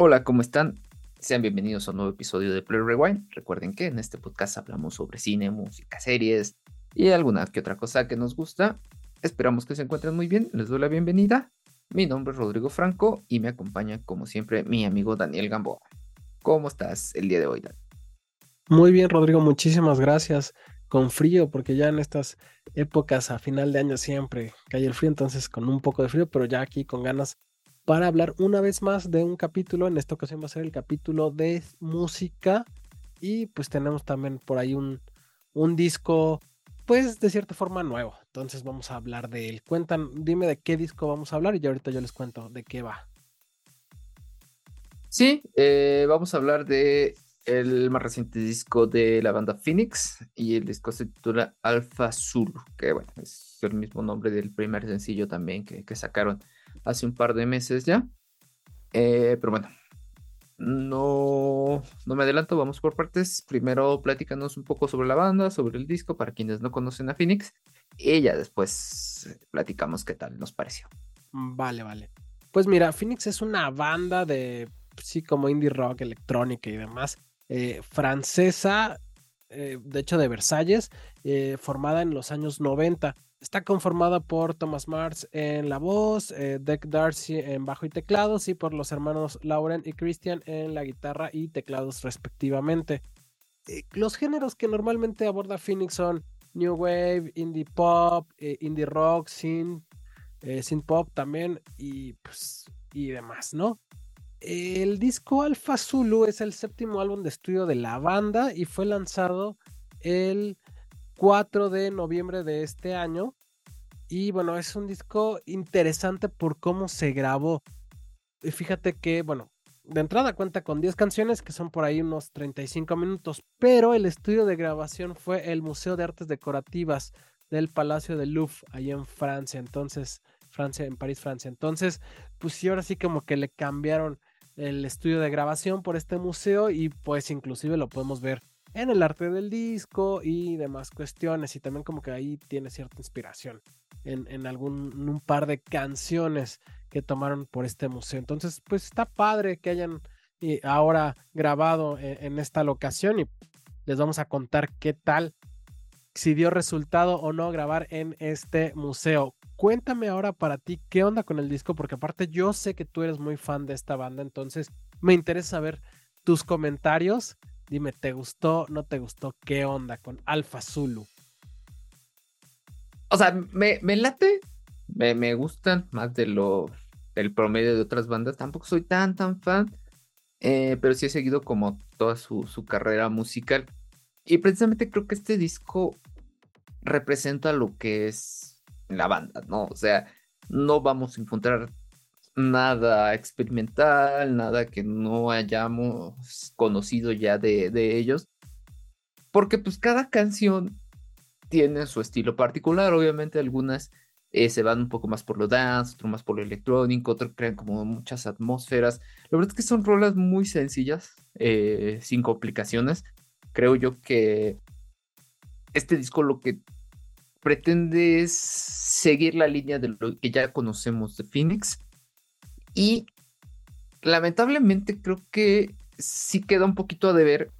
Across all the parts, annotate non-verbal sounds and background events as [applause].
Hola, ¿cómo están? Sean bienvenidos a un nuevo episodio de Play Rewind. Recuerden que en este podcast hablamos sobre cine, música, series y alguna que otra cosa que nos gusta. Esperamos que se encuentren muy bien. Les doy la bienvenida. Mi nombre es Rodrigo Franco y me acompaña, como siempre, mi amigo Daniel Gamboa. ¿Cómo estás el día de hoy? Muy bien, Rodrigo, muchísimas gracias. Con frío, porque ya en estas épocas a final de año siempre cae el frío, entonces con un poco de frío, pero ya aquí con ganas para hablar una vez más de un capítulo. En esta ocasión va a ser el capítulo de música. Y pues tenemos también por ahí un, un disco, pues de cierta forma nuevo. Entonces vamos a hablar de él. Cuentan, dime de qué disco vamos a hablar y ahorita yo les cuento de qué va. Sí, eh, vamos a hablar de el más reciente disco de la banda Phoenix y el disco se titula Alpha Zulu, que bueno, es el mismo nombre del primer sencillo también que, que sacaron hace un par de meses ya. Eh, pero bueno, no, no me adelanto, vamos por partes. Primero platícanos un poco sobre la banda, sobre el disco, para quienes no conocen a Phoenix, y ya después platicamos qué tal nos pareció. Vale, vale. Pues mira, Phoenix es una banda de, sí, como indie rock, electrónica y demás, eh, francesa, eh, de hecho de Versalles, formada en los años 90. Está conformada por Thomas Mars en la voz, eh, Deck Darcy en bajo y teclados y por los hermanos Lauren y Christian en la guitarra y teclados respectivamente. Eh, los géneros que normalmente aborda Phoenix son New Wave, Indie Pop, eh, Indie Rock, Synth, Synth Pop también y, pues, y demás, ¿no? El disco Alpha Zulu es el séptimo álbum de estudio de la banda y fue lanzado el 4 de noviembre de este año. Y bueno, es un disco interesante por cómo se grabó. Y fíjate que, bueno, de entrada cuenta con 10 canciones que son por ahí unos 35 minutos, pero el estudio de grabación fue el Museo de Artes Decorativas del Palacio de Louvre, ahí en Francia, entonces, Francia, en París, Francia. Entonces, pues sí, ahora sí como que le cambiaron el estudio de grabación por este museo y pues inclusive lo podemos ver en el arte del disco y demás cuestiones. Y también como que ahí tiene cierta inspiración en, algún un par de canciones que tomaron por este museo. Entonces, pues está padre que hayan eh, ahora grabado en, en esta locación y les vamos a contar qué tal, si dio resultado o no grabar en este museo. Cuéntame ahora para ti qué onda con el disco, porque aparte yo sé que tú eres muy fan de esta banda, entonces me interesa saber tus comentarios Dime, ¿te gustó? ¿No te gustó? ¿Qué onda con Alfa Zulu? O sea, me, me late, me, me, gustan más de lo del promedio de otras bandas. Tampoco soy tan, tan fan, eh, pero sí he seguido como toda su, su carrera musical. Y precisamente creo que este disco representa lo que es la banda, ¿no? O sea, no vamos a encontrar nada experimental, nada que no hayamos conocido ya de, ellos. Porque pues cada canción tiene su estilo particular, obviamente algunas eh, se van un poco más por lo dance, otro más por lo electrónico, otro crean como muchas atmósferas. La verdad es que son rolas muy sencillas, eh, sin complicaciones. Creo yo que este disco lo que pretende es seguir la línea de lo que ya conocemos de Phoenix, y lamentablemente creo que sí queda un poquito a deber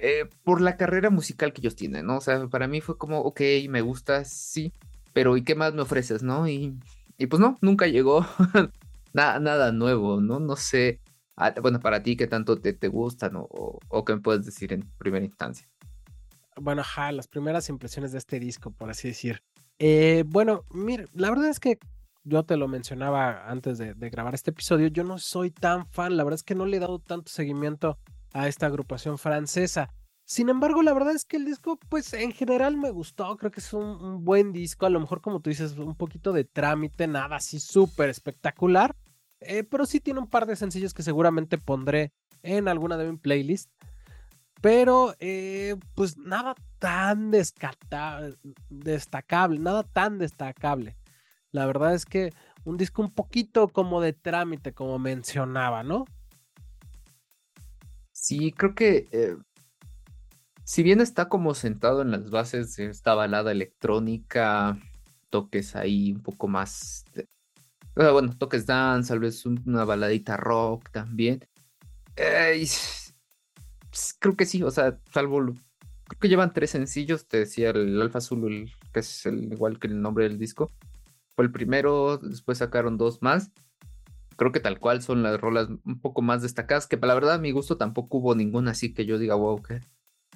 eh, por la carrera musical que ellos tienen, ¿no? O sea, para mí fue como, ok, me gusta, sí, pero ¿y qué más me ofreces, no? Y, y pues no, nunca llegó [laughs] nada, nada nuevo, ¿no? No sé, ah, bueno, para ti, ¿qué tanto te, te gustan o, o, qué me puedes decir en primera instancia? Bueno, ajá, las primeras impresiones de este disco, por así decir. Eh, bueno, mira, la verdad es que yo te lo mencionaba antes de, grabar este episodio, yo no soy tan fan, la verdad es que no le he dado tanto seguimiento a esta agrupación francesa. Sin embargo, la verdad es que el disco, pues en general me gustó, creo que es un, buen disco, a lo mejor como tú dices, un poquito de trámite, nada así súper espectacular, eh, pero sí tiene un par de sencillos que seguramente pondré en alguna de mi playlist. Pero, eh, pues nada tan destacable, nada tan destacable. La verdad es que un disco un poquito como de trámite, como mencionaba, ¿no? Sí, creo que eh, si bien está como sentado en las bases de esta balada electrónica, toques ahí un poco más bueno, toques dance, tal vez una baladita rock también. Creo que sí, o sea, salvo, creo que llevan tres sencillos, te decía el Alfa Zulu, que es el, igual que el nombre del disco. Fue el primero, después sacaron dos más. Creo que tal cual son las rolas un poco más destacadas, que para la verdad a mi gusto tampoco hubo ninguna así que yo diga, wow, qué,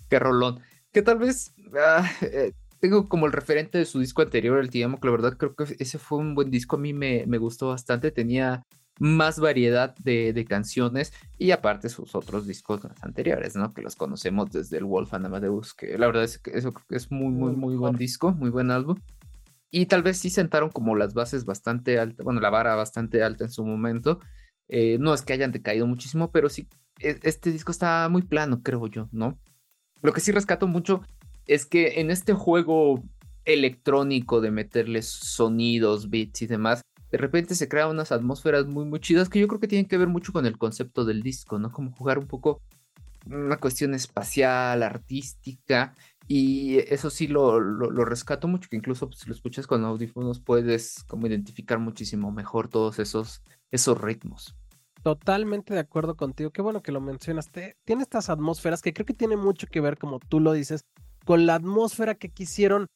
qué rolón. Que tal vez ah, eh, tengo como el referente de su disco anterior, el Tiamo, que la verdad creo que ese fue un buen disco, a mí me, me gustó bastante, tenía más variedad de, de, canciones y aparte sus otros discos anteriores, ¿no? Que los conocemos desde el Wolf and Amadeus, que la verdad es que eso es muy, muy, muy buen disco, muy buen álbum. Y tal vez sí sentaron como las bases bastante altas, bueno, la vara bastante alta en su momento. Eh, no es que hayan decaído muchísimo, pero sí, e, este disco está muy plano, creo yo, ¿no? Lo que sí rescato mucho es que en este juego electrónico de meterles sonidos, beats y demás, de repente se crean unas atmósferas muy, muy chidas que yo creo que tienen que ver mucho con el concepto del disco, ¿no? Como jugar un poco una cuestión espacial, artística, y eso sí lo, lo, rescato mucho, que incluso pues, si lo escuchas con audífonos puedes como identificar muchísimo mejor todos esos, esos ritmos. Totalmente de acuerdo contigo, qué bueno que lo mencionaste. Tiene estas atmósferas que creo que tiene mucho que ver, como tú lo dices, con la atmósfera que quisieron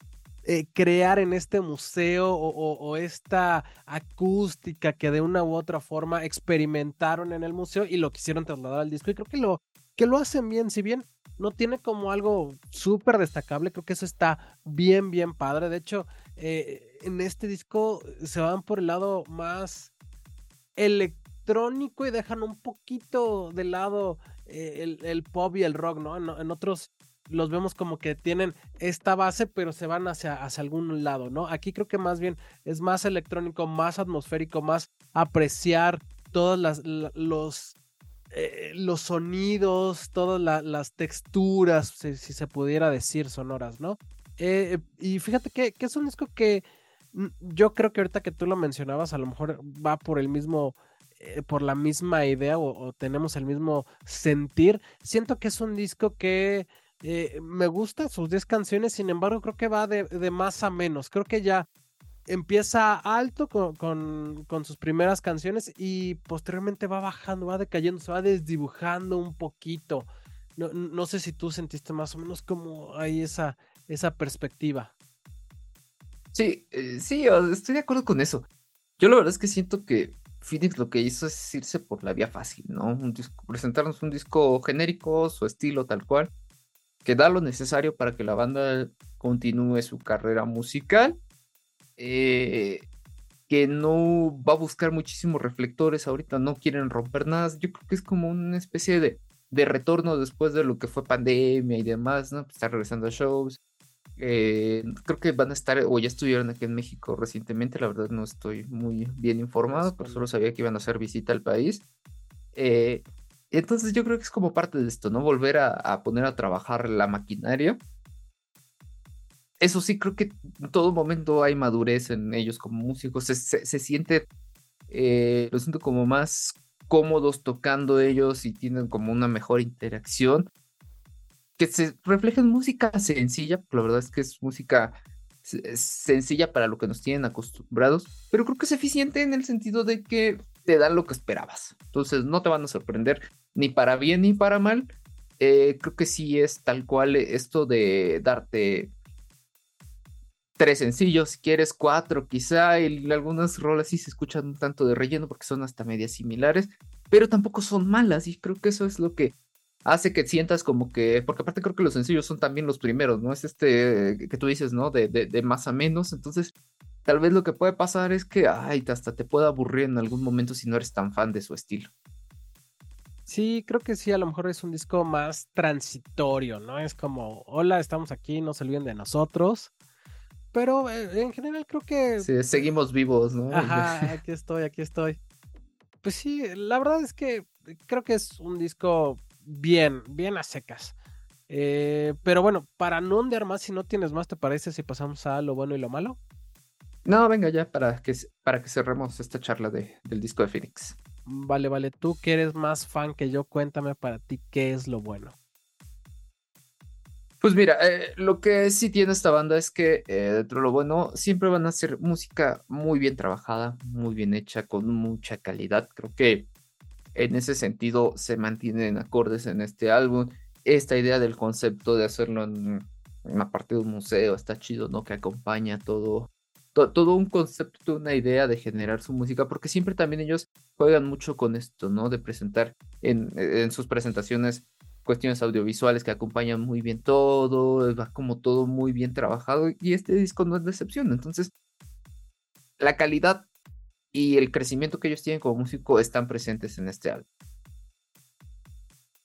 eh, crear en este museo o, esta acústica que de una u otra forma experimentaron en el museo y lo quisieron trasladar al disco. Y creo que lo, que lo hacen bien, si bien no tiene como algo súper destacable, creo que eso está bien, bien padre. De hecho, eh, en este disco se van por el lado más electrónico y dejan un poquito de lado eh, el, pop y el rock, ¿no? En, otros los vemos como que tienen esta base, pero se van hacia, hacia algún lado, ¿no? Aquí creo que más bien es más electrónico, más atmosférico, más apreciar todos los, eh, los sonidos, todas las texturas, si, se pudiera decir, sonoras, ¿no? Eh, y fíjate que, que, es un disco que mm, yo creo que ahorita que tú lo mencionabas, a lo mejor va por el mismo eh, por la misma idea o, tenemos el mismo sentir. Siento que es un disco que eh, me gusta sus 10 canciones, sin embargo creo que va de, más a menos. Creo que ya empieza alto con, sus primeras canciones y posteriormente va bajando, va decayendo, se va desdibujando un poquito. No, sé si tú sentiste más o menos como hay esa, esa perspectiva. Sí, eh, sí, estoy de acuerdo con eso. Yo la verdad es que siento que Phoenix lo que hizo es irse por la vía fácil, ¿no? Un disco, presentarnos un disco genérico, su estilo tal cual, que da lo necesario para que la banda continúe su carrera musical, eh, que no va a buscar muchísimos reflectores ahorita, no quieren romper nada, yo creo que es como una especie de, de retorno después de lo que fue pandemia y demás, ¿no? Está regresando a shows, eh, creo que van a estar, o ya estuvieron aquí en México recientemente, la verdad no estoy muy bien informado, pero solo sabía que iban a hacer visita al país. Eh, entonces yo creo que es como parte de esto, ¿no? Volver a, poner a trabajar la maquinaria. Eso sí, creo que en todo momento hay madurez en ellos como músicos, se, se, siente, eh, lo siento como más cómodos tocando ellos y tienen como una mejor interacción que se refleja en música sencilla, la verdad es que es música sencilla para lo que nos tienen acostumbrados, pero creo que es eficiente en el sentido de que te dan lo que esperabas. Entonces no te van a sorprender ni para bien ni para mal. Eh, creo que sí es tal cual esto de darte tres sencillos, si quieres cuatro quizá, y algunas rolas sí se escuchan un tanto de relleno porque son hasta medias similares, pero tampoco son malas y creo que eso es lo que hace que sientas como que, porque aparte creo que los sencillos son también los primeros, ¿no? Es este que tú dices, ¿no? De, de, más a menos, entonces tal vez lo que puede pasar es que, ay, hasta te pueda aburrir en algún momento si no eres tan fan de su estilo. Sí, creo que sí, a lo mejor es un disco más transitorio, ¿no? Es como, hola, estamos aquí, no se olviden de nosotros. Pero eh, en general creo que... Sí, seguimos vivos, ¿no? Ajá, [laughs] aquí estoy, aquí estoy. Pues sí, la verdad es que creo que es un disco bien, bien a secas. Eh, pero bueno, para no ondear más, si no tienes más, ¿te parece si pasamos a lo bueno y lo malo? No, venga ya, para que, para que cerremos esta charla de, del disco de Phoenix. Vale, vale, tú que eres más fan que yo, cuéntame para ti qué es lo bueno. Pues mira, eh, lo que sí tiene esta banda es que eh, dentro de lo bueno siempre van a hacer música muy bien trabajada, muy bien hecha, con mucha calidad. Creo que en ese sentido se mantienen acordes en este álbum. Esta idea del concepto de hacerlo en una parte de un museo está chido, ¿no? Que acompaña todo, todo un concepto, una idea de generar su música, porque siempre también ellos juegan mucho con esto, ¿no? De presentar en, sus presentaciones cuestiones audiovisuales que acompañan muy bien todo, va como todo muy bien trabajado y este disco no es decepción. Entonces, la calidad y el crecimiento que ellos tienen como músico están presentes en este álbum.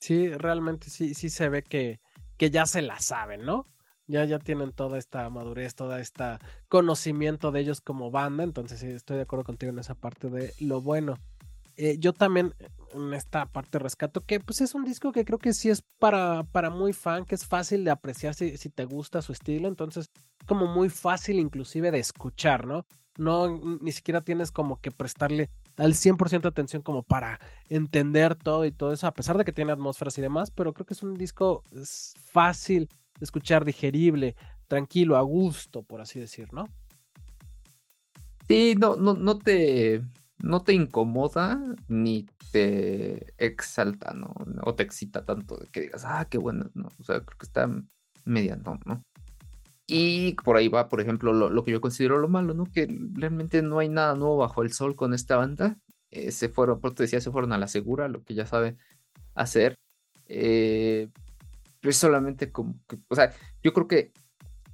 Sí, realmente sí, sí se ve que, que ya se la saben, ¿no? Ya, ya tienen toda esta madurez, toda esta conocimiento de ellos como banda, entonces sí, estoy de acuerdo contigo en esa parte de lo bueno. Eh, yo también en esta parte rescato que pues es un disco que creo que sí es para, para muy fan, que es fácil de apreciar si, si te gusta su estilo, entonces como muy fácil inclusive de escuchar, ¿no? No, ni siquiera tienes como que prestarle al 100% atención como para entender todo y todo eso, a pesar de que tiene atmósferas y demás, pero creo que es un disco fácil de escuchar, digerible, tranquilo, a gusto, por así decir, ¿no? Sí, no, no, no te, no te incomoda ni te exalta, ¿no? O te excita tanto de que digas, ah, qué bueno, ¿no? O sea, creo que está mediano, ¿no? Y por ahí va, por ejemplo, lo, que yo considero lo malo, ¿no? Que realmente no hay nada nuevo bajo el sol con esta banda. Eh, se fueron, por te decía, se fueron a la segura, lo que ya sabe hacer. Eh, es solamente como o sea, yo creo que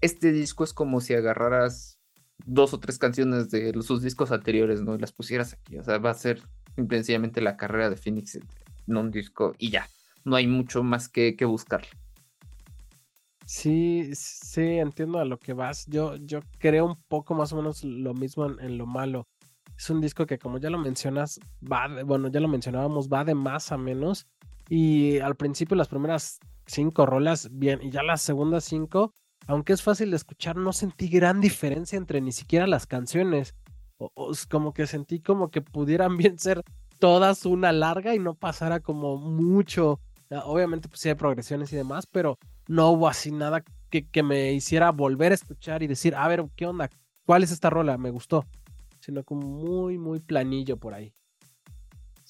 este disco es como si agarraras dos o tres canciones de sus discos anteriores, ¿no? Y las pusieras aquí. O sea, va a ser sencillamente la carrera de Phoenix en un disco y ya. No hay mucho más que, que buscar. Sí, sí, entiendo a lo que vas. Yo, yo creo un poco más o menos lo mismo en, lo malo. Es un disco que, como ya lo mencionas, va de, bueno, ya lo mencionábamos, va de más a menos. Y al principio las primeras cinco rolas, bien, y ya las segundas cinco, aunque es fácil de escuchar, no sentí gran diferencia entre ni siquiera las canciones. O, como que sentí como que pudieran [laughs] bien ser todas una larga y no pasara como mucho. Obviamente, pues sí hay progresiones y demás, pero no hubo así nada que, que, me hiciera volver a escuchar y decir, a ver, ¿qué onda? ¿Cuál es esta rola? Me gustó. Sino como muy, muy planillo por ahí.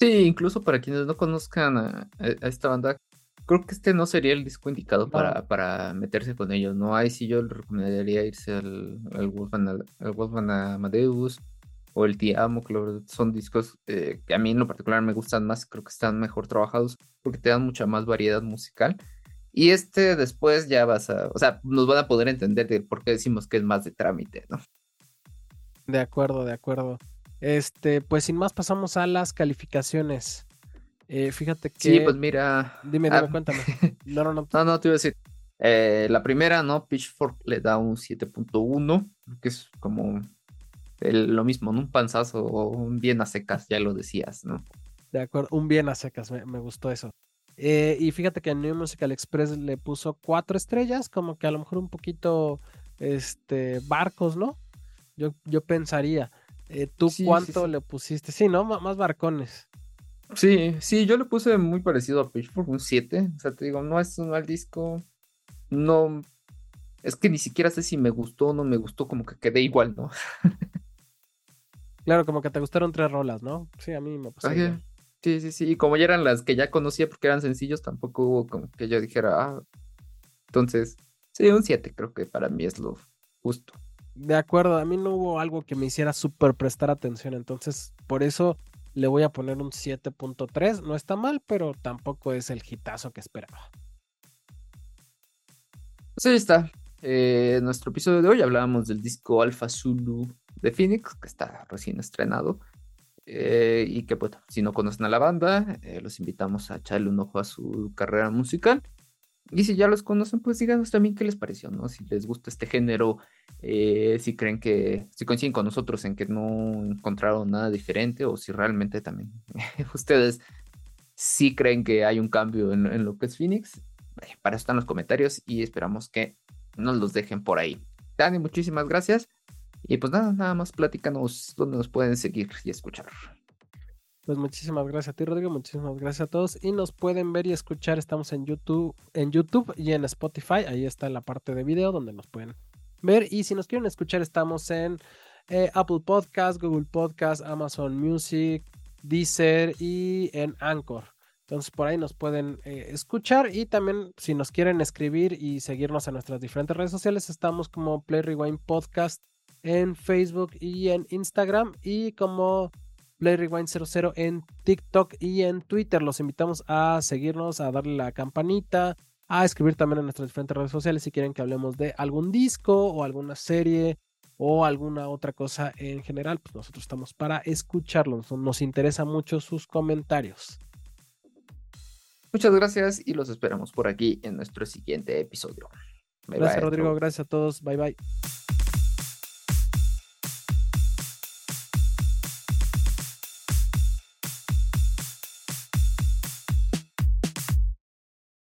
Sí, incluso para quienes no conozcan a, esta banda, creo que este no sería el disco indicado para, para meterse con ellos, ¿no? Ahí sí yo le recomendaría irse al, al, Wolfman, Amadeus o el Te Amo, que son discos eh, que a mí en lo particular me gustan más, creo que están mejor trabajados porque te dan mucha más variedad musical. Y este después ya vas a, o sea, nos van a poder entender de por qué decimos que es más de trámite, ¿no? De acuerdo, de acuerdo. Este, pues sin más pasamos a las calificaciones. Eh, fíjate que. Sí, pues mira. Dime, dime, ah, cuéntame. [laughs] No, no, no. No, no, te iba a decir. Eh, la primera, ¿no? Pitchfork le da un 7.1, que es como lo mismo, Un panzazo o un bien a secas, ya lo decías, ¿no? De acuerdo, un bien a secas, me gustó eso. Eh, y fíjate que New Musical Express le puso cuatro estrellas, como que a lo mejor un poquito este barcos, ¿no? Yo, yo pensaría. Eh, ¿Tú cuánto le pusiste? Sí, ¿no? más barcones. Sí, sí, yo le puse muy parecido a Pitchfork, un 7. O sea, te digo, no es un mal disco. No. Es que ni siquiera sé si me gustó o no me gustó, como que quedé igual, ¿no? [laughs] claro, como que te gustaron tres rolas, ¿no? Sí, a mí me pasó. Sí, sí, sí. Y como ya eran las que ya conocía porque eran sencillos, tampoco hubo como que yo dijera, ah. Entonces, sí, un 7 creo que para mí es lo justo. De acuerdo, a mí no hubo algo que me hiciera súper prestar atención, entonces por eso le voy a poner un 7.3. No está mal, pero tampoco es el hitazo que esperaba. Pues ahí está. Eh, nuestro episodio de hoy hablábamos del disco Alpha Zulu de Phoenix, que está recién estrenado. Eh, y que pues si no conocen a la banda, eh, los invitamos a echarle un ojo a su carrera musical. Y si ya los conocen, pues díganos también qué les pareció, ¿no? Si les gusta este género, eh, si creen que, si coinciden con nosotros en que no encontraron nada diferente o si realmente también [laughs] ustedes sí creen que hay un cambio en, lo que es Phoenix. Para eso están los comentarios y esperamos que nos los dejen por ahí. Dani, muchísimas gracias. Y pues nada, nada más platícanos dónde nos pueden seguir y escuchar. Pues muchísimas gracias a ti, Rodrigo. Muchísimas gracias a todos. Y nos pueden ver y escuchar. Estamos en YouTube, en YouTube y en Spotify. Ahí está la parte de video donde nos pueden ver. Y si nos quieren escuchar, estamos en eh, Apple Podcast, Google Podcast, Amazon Music, Deezer y en Anchor. Entonces por ahí nos pueden eh, escuchar y también si nos quieren escribir y seguirnos en nuestras diferentes redes sociales, estamos como Play Rewind Podcast en Facebook y en Instagram y como Play Rewind 00 en TikTok y en Twitter. Los invitamos a seguirnos, a darle la campanita, a escribir también en nuestras diferentes redes sociales si quieren que hablemos de algún disco o alguna serie o alguna otra cosa en general, pues nosotros estamos para escucharlos. Nos interesa mucho sus comentarios. Muchas gracias y los esperamos por aquí en nuestro siguiente episodio. gracias, Rodrigo. Gracias a todos. Bye, bye.